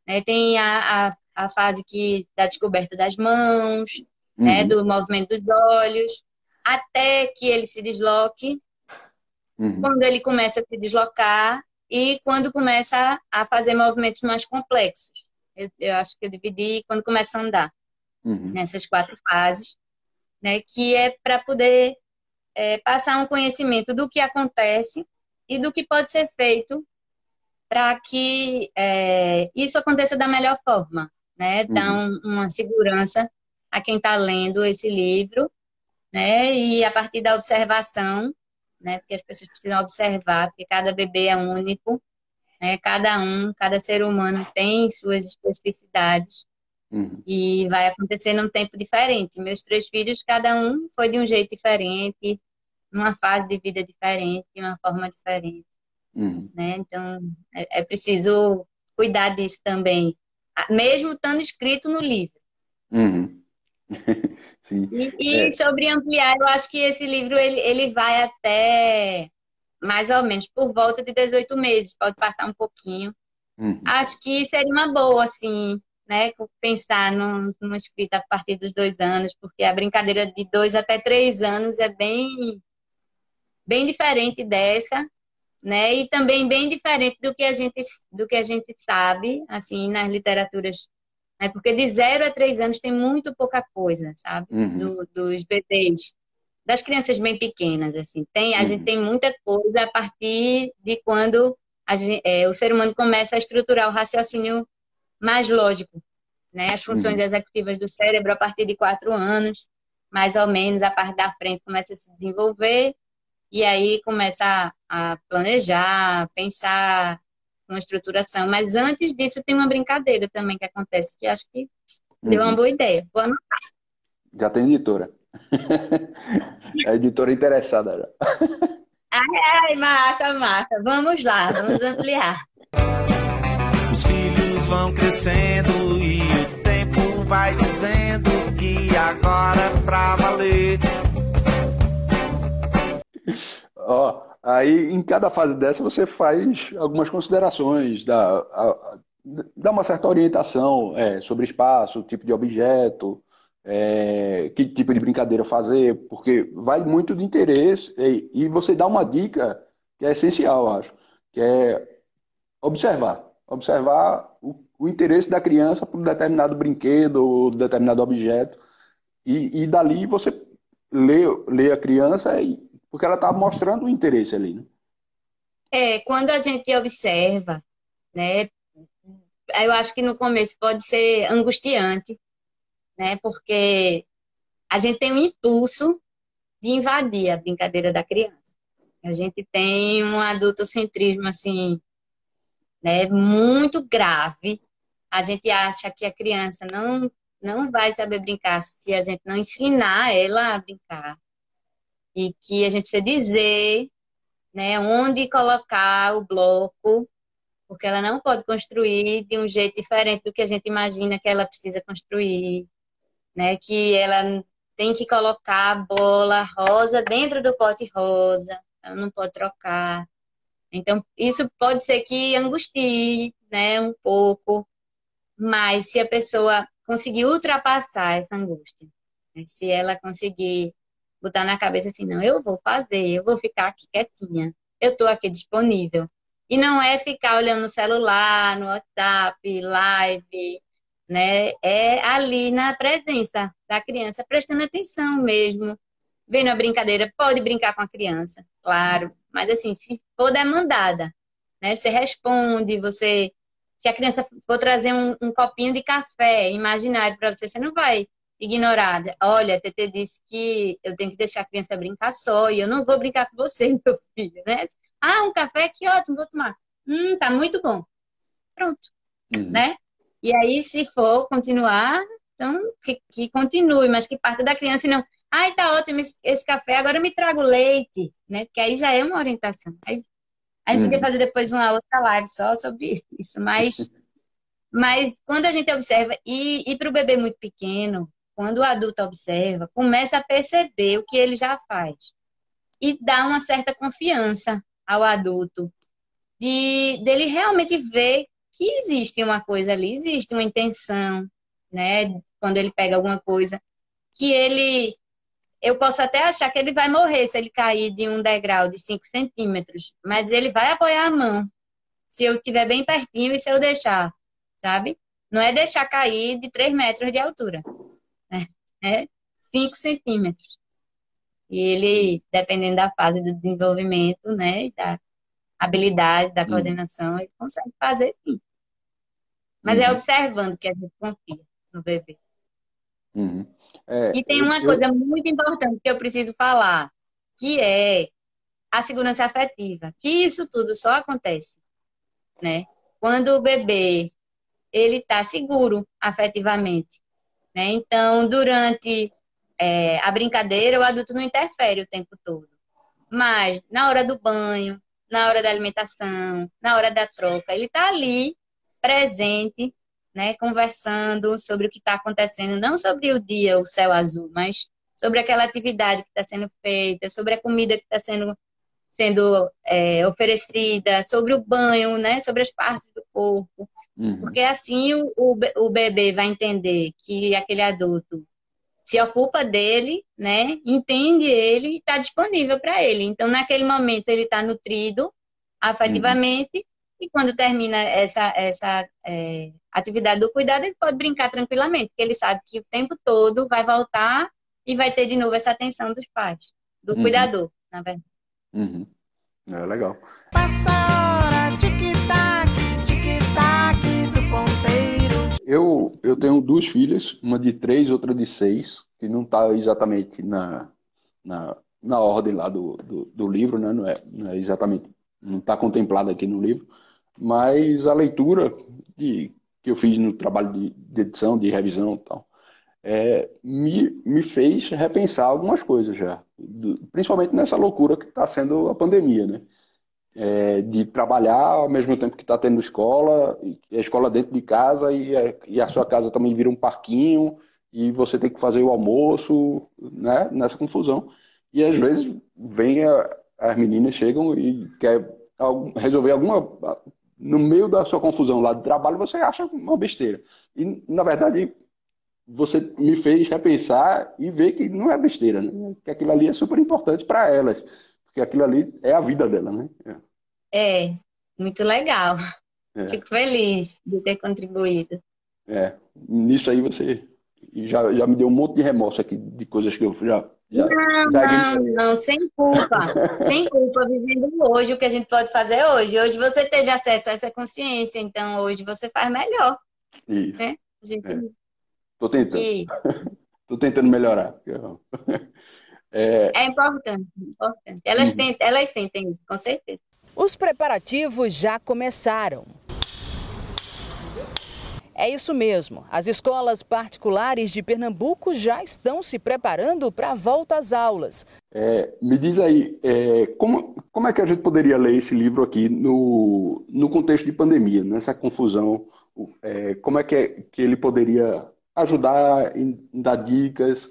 Né? Tem a, a, a, fase que da descoberta das mãos, né? uhum. né? Do movimento dos olhos, até que ele se desloque. Uhum. Quando ele começa a se deslocar e quando começa a fazer movimentos mais complexos. Eu, eu acho que eu dividi quando começa a andar uhum. nessas quatro fases, né, que é para poder é, passar um conhecimento do que acontece e do que pode ser feito para que é, isso aconteça da melhor forma, né? Uhum. Dar um, uma segurança a quem está lendo esse livro, né? E a partir da observação, né? Porque as pessoas precisam observar, porque cada bebê é único, né? Cada um, cada ser humano tem suas especificidades. Uhum. E vai acontecer num tempo diferente. Meus três filhos, cada um foi de um jeito diferente, numa fase de vida diferente, de uma forma diferente, Uhum. né? Então, é, é preciso cuidar disso também, a- mesmo estando escrito no livro. Uhum. E, e É. sobre ampliar, eu acho que esse livro ele, ele vai até mais ou menos por volta de 18 meses, pode passar um pouquinho. Uhum. Acho que seria uma boa, assim, né? Pensar num- numa escrita a partir dos dois anos, porque a brincadeira de dois até três anos é bem, bem diferente dessa, né? E também bem diferente do que a gente, do que a gente sabe, assim, nas literaturas. Né? Porque de zero a três anos tem muito pouca coisa, sabe? Uhum. Do- dos bebês, das crianças bem pequenas, assim. Tem, a Uhum. gente tem muita coisa a partir de quando a gen- é, o ser humano começa a estruturar o raciocínio mais lógico, né? As funções Uhum. executivas do cérebro a partir de quatro anos, mais ou menos, a parte da frente começa a se desenvolver e aí começa a, a planejar, pensar uma estruturação. Mas antes disso tem uma brincadeira também que acontece, que acho que deu uma Uhum. boa ideia. Vou anotar. Já tem editora. A editora interessada já. Ai, massa, massa. Vamos lá, vamos ampliar. Vão crescendo e o tempo vai dizendo que agora é pra valer. Ó, aí em cada fase dessa você faz algumas considerações, dá, a- dá uma certa orientação é, sobre espaço, tipo de objeto, é, que tipo de brincadeira fazer, porque vai muito de interesse e, e você dá uma dica que é essencial, acho, que é observar, observar o, o interesse da criança por um determinado brinquedo ou determinado objeto e, e dali você lê, lê a criança e porque ela está mostrando o interesse ali, né? É, quando a gente observa, né? Eu acho que no começo pode ser angustiante, né? Porque a gente tem um impulso de invadir a brincadeira da criança. A gente tem um adultocentrismo assim, né, muito grave. A gente acha que a criança não não vai saber brincar se a gente não ensinar ela a brincar. E que a gente precisa dizer, né, onde colocar o bloco, porque ela não pode construir de um jeito diferente do que a gente imagina que ela precisa construir, né? Que ela tem que colocar a bola rosa dentro do pote rosa, ela não pode trocar. Então, isso pode ser que angustie, né, um pouco, mas se a pessoa conseguir ultrapassar essa angústia, né, se ela conseguir botar na cabeça assim, não, eu vou fazer, eu vou ficar aqui quietinha, eu estou aqui disponível. E não é ficar olhando no celular, no WhatsApp, live, né? É ali na presença da criança, prestando atenção mesmo, vendo a brincadeira. Pode brincar com a criança, claro, mas assim, se for demandada, né? Você responde, você. Se a criança for trazer um, um copinho de café imaginário para você, você não vai ignorar. Olha, a TT disse que eu tenho que deixar a criança brincar só e eu não vou brincar com você, meu filho, né? Ah, um café, que ótimo, vou tomar. Hum, tá muito bom. Pronto, Uhum. né? E aí, se for continuar, então que, que continue, mas que parte da criança e não. Ai, tá ótimo esse, café, agora me traga o leite, né? Porque aí já é uma orientação. Aí, a gente Uhum. podia fazer depois uma outra live só sobre isso, mas, mas quando a gente observa, e, e para o bebê muito pequeno, quando o adulto observa, começa a perceber o que ele já faz e dá uma certa confiança ao adulto de dele realmente ver que existe uma coisa ali, existe uma intenção, né? Quando ele pega alguma coisa, que ele. Eu posso até achar que ele vai morrer se ele cair de um degrau de 5 centímetros, mas ele vai apoiar a mão se eu estiver bem pertinho e se eu deixar, sabe? Não é deixar cair de 3 metros de altura, né? É 5 centímetros. E ele, dependendo da fase do desenvolvimento, né, da habilidade, da coordenação, ele consegue fazer sim. Mas é Uhum. observando que a gente confia no bebê. Uhum. É, E tem uma eu- coisa muito importante que eu preciso falar, que é a segurança afetiva, que isso tudo só acontece, né? Quando o bebê ele está seguro afetivamente, né? Então, durante é, a brincadeira, o adulto não interfere o tempo todo, mas na hora do banho, na hora da alimentação, na hora da troca, ele está ali, presente, né, conversando sobre o que está acontecendo, não sobre o dia, o céu azul, mas sobre aquela atividade que está sendo feita, sobre a comida que está sendo, sendo é, oferecida, sobre o banho, né, sobre as partes do corpo. Uhum. Porque assim o, o, o bebê vai entender que aquele adulto se ocupa dele, né, entende ele e está disponível para ele. Então, naquele momento, ele está nutrido afetivamente e quando termina essa, essa é, atividade do cuidado, ele pode brincar tranquilamente, porque ele sabe que o tempo todo vai voltar e vai ter de novo essa atenção dos pais, do Uhum. cuidador, na verdade. Uhum. É legal. Passa a hora, tic-tac, tic-tac do ponteiro. Eu, eu tenho duas filhas, uma de três, outra de seis, que não está exatamente na, na, na ordem lá do, do, do livro, né? Não é, não é exatamente, não está contemplada aqui no livro, mas a leitura de, que eu fiz no trabalho de, de edição, de revisão e tal, é, me, me fez repensar algumas coisas já, do- principalmente nessa loucura que está sendo a pandemia, né? É, de trabalhar ao mesmo tempo que está tendo escola, a escola dentro de casa e a, e a sua casa também vira um parquinho e você tem que fazer o almoço, né? Nessa confusão. E às vezes vem a- as meninas chegam e quer resolver alguma no meio da sua confusão lá de trabalho você acha uma besteira. E na verdade você me fez repensar e ver que não é besteira, né? Que aquilo ali é super importante para elas, porque aquilo ali é a vida dela, né? É, muito legal. É. Fico feliz de ter contribuído. É, nisso aí você já, já me deu um monte de remorso aqui de coisas que eu já, já, Não, já não, não, sem culpa. Sem culpa, vivendo hoje o que a gente pode fazer hoje. Hoje você teve acesso a essa consciência, então hoje você faz melhor. Isso, A gente É. tô tentando, e tô tentando melhorar. É, é importante, importante. Elas, Uhum. tentam, elas sentem isso, com certeza. Os preparativos já começaram. É isso mesmo. As escolas particulares de Pernambuco já estão se preparando para a volta às aulas. é, me diz aí, é, como, como é que a gente poderia ler esse livro aqui no, no contexto de pandemia, nessa confusão? É, como é que, é que ele poderia ajudar em dar dicas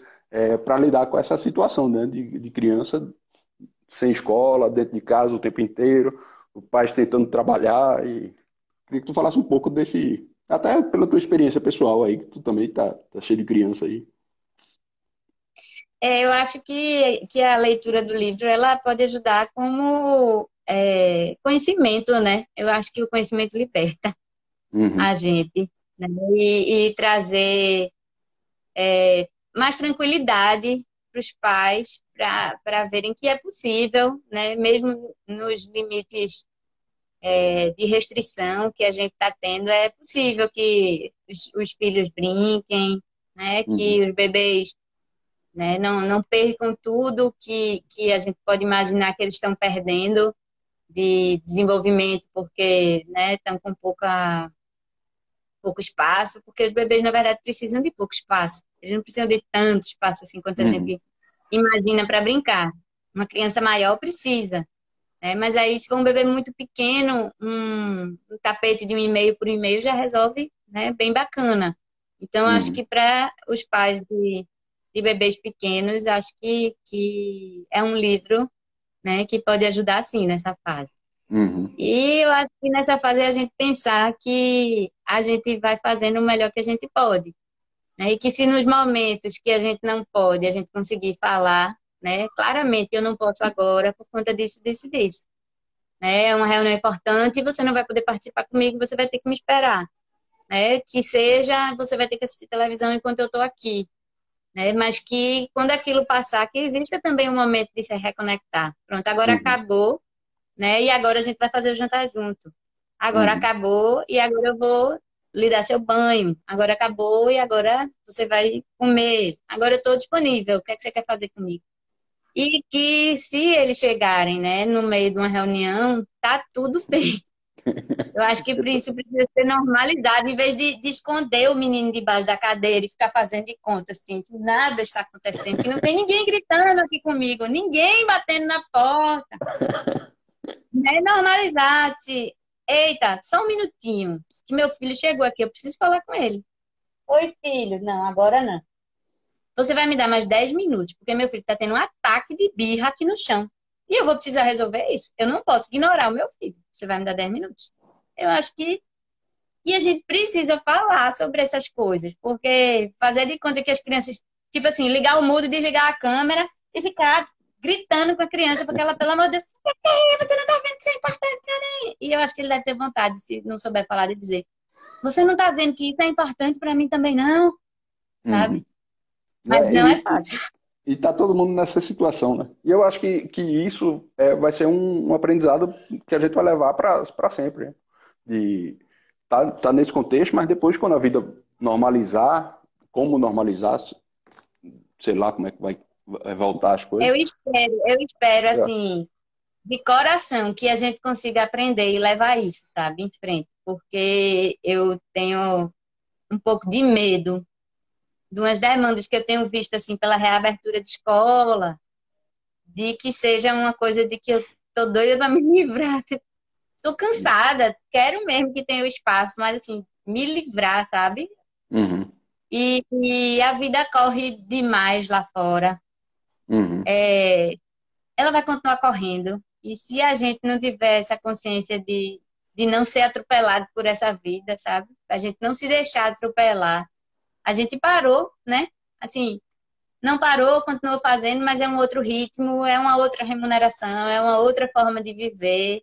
para lidar com essa situação, né, de, de criança sem escola, dentro de casa o tempo inteiro, o pais tentando trabalhar e queria que tu falasse um pouco desse, até pela tua experiência pessoal aí, que tu também tá, tá cheio de criança aí. É, eu acho que, que a leitura do livro ela pode ajudar como é, conhecimento, né? Eu acho que o conhecimento liberta Uhum, a gente, né? E, e trazer é, mais tranquilidade para os pais, para verem que é possível, né? Mesmo nos limites é, de restrição que a gente está tendo, é possível que os, os filhos brinquem, né? Que os bebês né? Não, não percam tudo que, que a gente pode imaginar que eles estão perdendo de desenvolvimento, porque né, estão com pouca, pouco espaço, porque os bebês, na verdade, precisam de pouco espaço. Eles não precisam de tanto espaço assim quanto a Uhum. gente imagina para brincar. Uma criança maior precisa. Né? Mas aí, se for um bebê muito pequeno, um, um tapete de um e-mail por e-mail já resolve né, bem bacana. Então, Uhum. acho que para os pais de, de bebês pequenos, acho que, que é um livro né, que pode ajudar, sim, nessa fase. uhum, E eu acho que nessa fase é a gente pensar que a gente vai fazendo o melhor que a gente pode. Né? E que se nos momentos que a gente não pode, a gente conseguir falar, né? Claramente, eu não posso agora por conta disso, disso, disso. Né? É uma reunião importante e você não vai poder participar comigo, você vai ter que me esperar. Né? Que seja, você vai ter que assistir televisão enquanto eu estou aqui. Né? Mas que quando aquilo passar, que exista também um momento de se reconectar. Pronto, agora Uhum. acabou, né? E agora a gente vai fazer o jantar junto. Agora Uhum. acabou e agora eu vou lhe dar seu banho. Agora acabou e agora você vai comer. Agora eu estou disponível. O que, é que você quer fazer comigo? E que se eles chegarem, né, no meio de uma reunião, tá tudo bem. Eu acho que isso precisa ser normalizado, em vez de, de, esconder o menino debaixo da cadeira e ficar fazendo de conta, assim, que nada está acontecendo, que não tem ninguém gritando aqui comigo, ninguém batendo na porta. É normalizar, se, eita, só um minutinho, que meu filho chegou aqui, eu preciso falar com ele. Oi, filho. Não, agora não. Você vai me dar mais 10 minutos, porque meu filho está tendo um ataque de birra aqui no chão. E eu vou precisar resolver isso. Eu não posso ignorar o meu filho. Você vai me dar 10 minutos. Eu acho que, que a gente precisa falar sobre essas coisas, porque fazer de conta que as crianças, tipo assim, ligar o mudo, desligar a câmera e ficar gritando com a criança, porque ela, pelo amor de Deus, você não tá vendo que isso é importante pra mim. E eu acho que ele deve ter vontade, se não souber falar, de dizer, você não tá vendo que isso é importante para mim também, não? Sabe? Uhum. Mas é, não e, é fácil. E tá todo mundo nessa situação, né? E eu acho que, que isso é, vai ser um, um aprendizado que a gente vai levar para sempre. Né? De tá, tá nesse contexto, mas depois, quando a vida normalizar, como normalizar, sei lá como é que vai, vai voltar as coisas. Eu espero, eu espero, é. assim, de coração, que a gente consiga aprender e levar isso, sabe, em frente. Porque eu tenho um pouco de medo de umas demandas que eu tenho visto assim pela reabertura de escola, de que seja uma coisa de que eu tô doida para me livrar, tô cansada, quero mesmo que tenha o espaço, mas assim, me livrar, sabe? Uhum. E, e, a vida corre demais lá fora. Uhum. É, ela vai continuar correndo. E se a gente não tiver essa consciência de, de não ser atropelado por essa vida, sabe? A gente não se deixar atropelar a gente parou, né? Assim, não parou, continuou fazendo, mas é um outro ritmo, é uma outra remuneração, é uma outra forma de viver.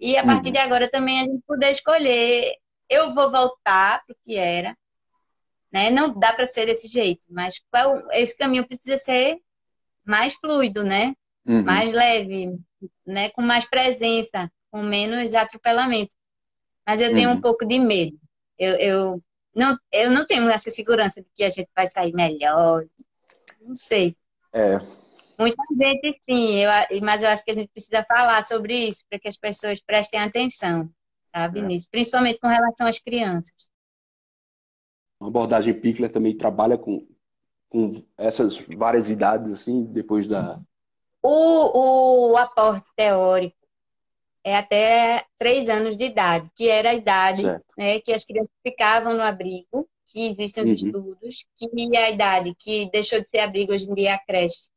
E a partir uhum. de agora também a gente poder escolher, eu vou voltar para o que era, né? Não dá para ser desse jeito, mas qual, esse caminho precisa ser mais fluido, né? Uhum. Mais leve, né? Com mais presença, com menos atropelamento. Mas eu tenho uhum. um pouco de medo. Eu, eu não, eu não tenho essa segurança de que a gente vai sair melhor. Não sei. É. Muita gente sim, eu, mas eu acho que a gente precisa falar sobre isso para que as pessoas prestem atenção, sabe, é. nisso, principalmente com relação às crianças. A abordagem Pickler também trabalha com, com essas várias idades, assim, depois da. O, o aporte teórico é até três anos de idade, que era a idade né, que as crianças ficavam no abrigo, que existem os uhum. estudos, que é a idade que deixou de ser abrigo hoje em dia é a creche.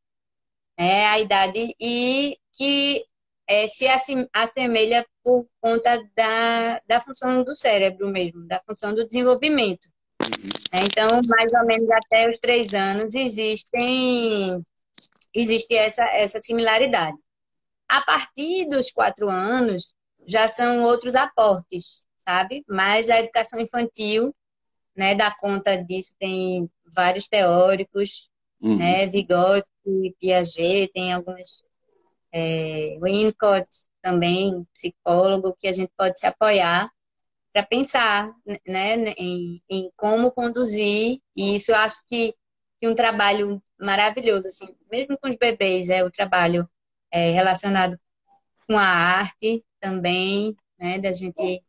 É a idade e que é, se assemelha por conta da, da função do cérebro mesmo, da função do desenvolvimento. Uhum. É, então, mais ou menos até os três anos existem existe essa, essa similaridade. A partir dos quatro anos, já são outros aportes, sabe? Mas a educação infantil, né, dá conta disso, tem vários teóricos, uhum. né? Vygotsky, Piaget, tem algumas... É, Winnicott também, psicólogo, que a gente pode se apoiar para pensar né, em, em, como conduzir, e isso eu acho que, que um trabalho maravilhoso, assim, mesmo com os bebês, é o trabalho é, relacionado com a arte também, né, da gente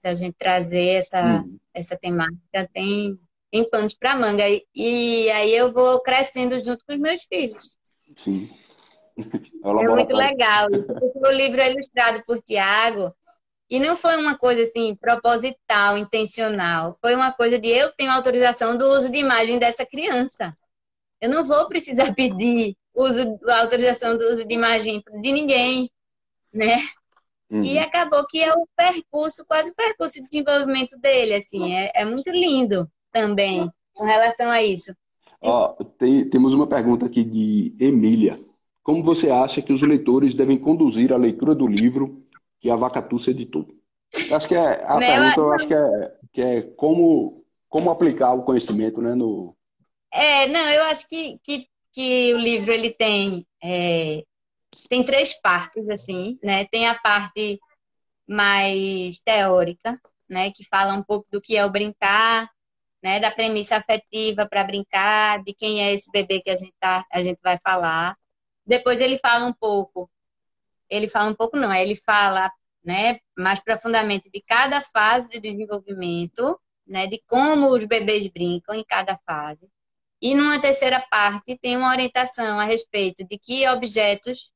da gente trazer essa hum. essa temática tem tem planos para manga e, e, aí eu vou crescendo junto com os meus filhos. Sim. É, é muito legal. O livro é ilustrado por Tiago e não foi uma coisa assim proposital, intencional. Foi uma coisa de eu tenho autorização do uso de imagem dessa criança. Eu não vou precisar pedir uso, a autorização do uso de imagem de ninguém, né? Uhum. E acabou que é o percurso, quase o percurso de desenvolvimento dele, assim, é, é muito lindo também com relação a isso. Ó, tem, temos uma pergunta aqui de Emília. Como você acha que os leitores devem conduzir a leitura do livro que a Vacatuça editou? Acho que é a né, pergunta, eu acho que é, que é como, como aplicar o conhecimento, né, no... É, não, eu acho que, que que o livro ele tem é, tem três partes assim, né? Tem a parte mais teórica, né? Que fala um pouco do que é o brincar, né? Da premissa afetiva para brincar, de quem é esse bebê que a gente tá, a gente vai falar. Depois ele fala um pouco, ele fala um pouco não, ele fala né, mais profundamente de cada fase de desenvolvimento, né, de como os bebês brincam em cada fase. E numa terceira parte tem uma orientação a respeito de que objetos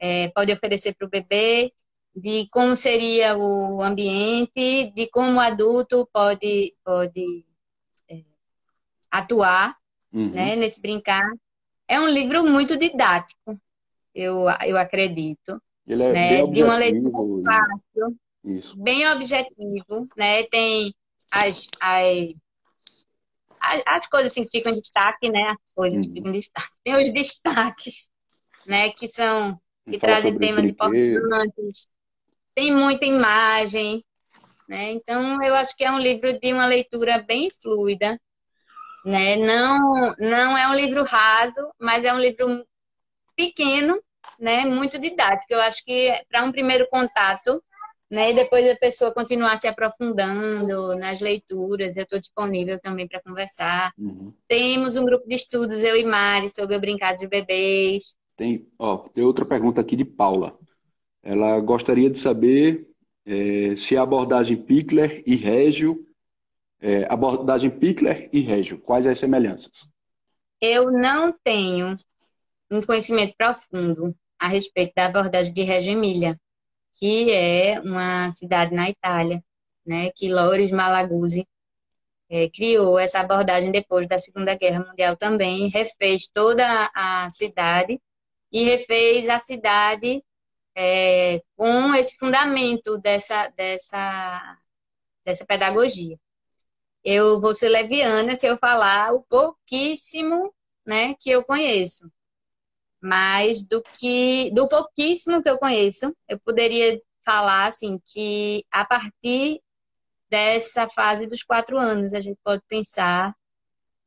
é, pode oferecer para o bebê, de como seria o ambiente, de como o adulto pode, pode é, atuar uhum. né, nesse brincar. É um livro muito didático, eu, eu acredito. Ele é né, de uma leitura fácil, Isso. bem objetivo, né? Tem as, as, as, as, coisas assim, que ficam em destaque, né? As coisas uhum. que ficam em destaque. Tem os destaques, né? Que são que trazem temas importantes. Tem muita imagem, né? Então eu acho que é um livro de uma leitura bem fluida, né? Não não é um livro raso, mas é um livro pequeno, né? Muito didático. Eu acho que para um primeiro contato né? E depois a pessoa continuar se aprofundando nas leituras, eu estou disponível também para conversar. Uhum. Temos um grupo de estudos, eu e Mari, sobre o brincar de bebês. Tem, ó, tem outra pergunta aqui de Paula. Ela gostaria de saber é, se a abordagem Pickler e Régio, é, abordagem Pickler e Régio, quais as semelhanças? Eu não tenho um conhecimento profundo a respeito da abordagem de Reggio Emília, que é uma cidade na Itália, né, que Loris Malaguzzi é, criou essa abordagem depois da Segunda Guerra Mundial também, refez toda a cidade e refez a cidade é, com esse fundamento dessa, dessa, dessa pedagogia. Eu vou ser leviana se eu falar o pouquíssimo né, que eu conheço. Mas do que do pouquíssimo que eu conheço, eu poderia falar assim que a partir dessa fase dos quatro anos a gente pode pensar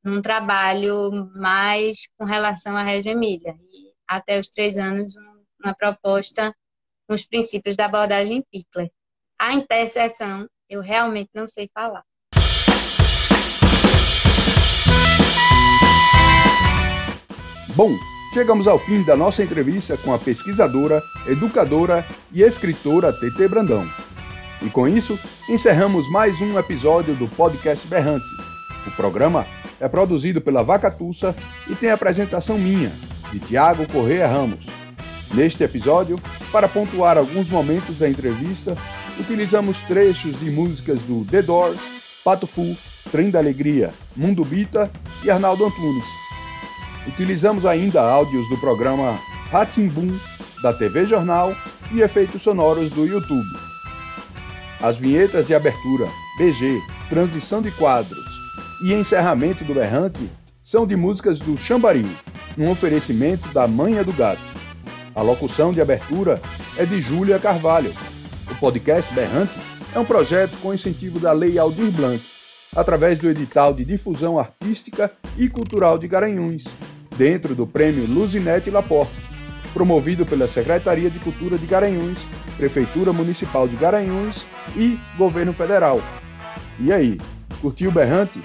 num trabalho mais com relação à Reggio Emília. E até os três anos uma proposta com os princípios da abordagem Pickler. A interseção, eu realmente não sei falar. Bom, chegamos ao fim da nossa entrevista com a pesquisadora, educadora e escritora TT Brandão. E com isso, encerramos mais um episódio do podcast Berrante. O programa é produzido pela Vaca Tussa e tem apresentação minha, de Tiago Correia Ramos. Neste episódio, para pontuar alguns momentos da entrevista, utilizamos trechos de músicas do The Doors, Pato Fu, Trem da Alegria, Mundo Bita e Arnaldo Antunes. Utilizamos ainda áudios do programa Boom da TV Jornal e efeitos sonoros do YouTube. As vinhetas de abertura, BG, transição de quadros e encerramento do Berrante são de músicas do Chambaril, um oferecimento da Manha do Gato. A locução de abertura é de Júlia Carvalho. O podcast Berrante é um projeto com incentivo da Lei Aldir Blanc, através do edital de difusão artística e cultural de Garanhuns, dentro do prêmio Luzinete Laporte, promovido pela Secretaria de Cultura de Garanhuns, Prefeitura Municipal de Garanhuns e Governo Federal. E aí, curtiu Berrante?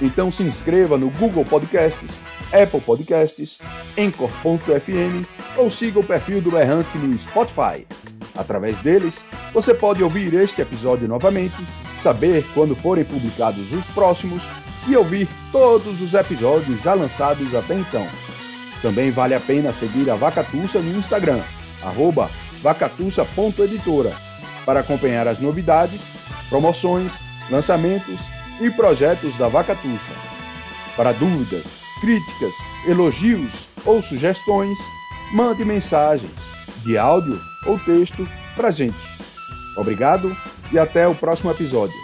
Então se inscreva no Google Podcasts, Apple Podcasts, Anchor.fm ou siga o perfil do Errante no Spotify. Através deles, você pode ouvir este episódio novamente, saber quando forem publicados os próximos e ouvir todos os episódios já lançados até então. Também vale a pena seguir a Vacatussa no Instagram, arroba vacatussa.editora, para acompanhar as novidades, promoções, lançamentos e projetos da Vacatussa. Para dúvidas, críticas, elogios ou sugestões, mande mensagens de áudio ou texto para gente. Obrigado e até o próximo episódio.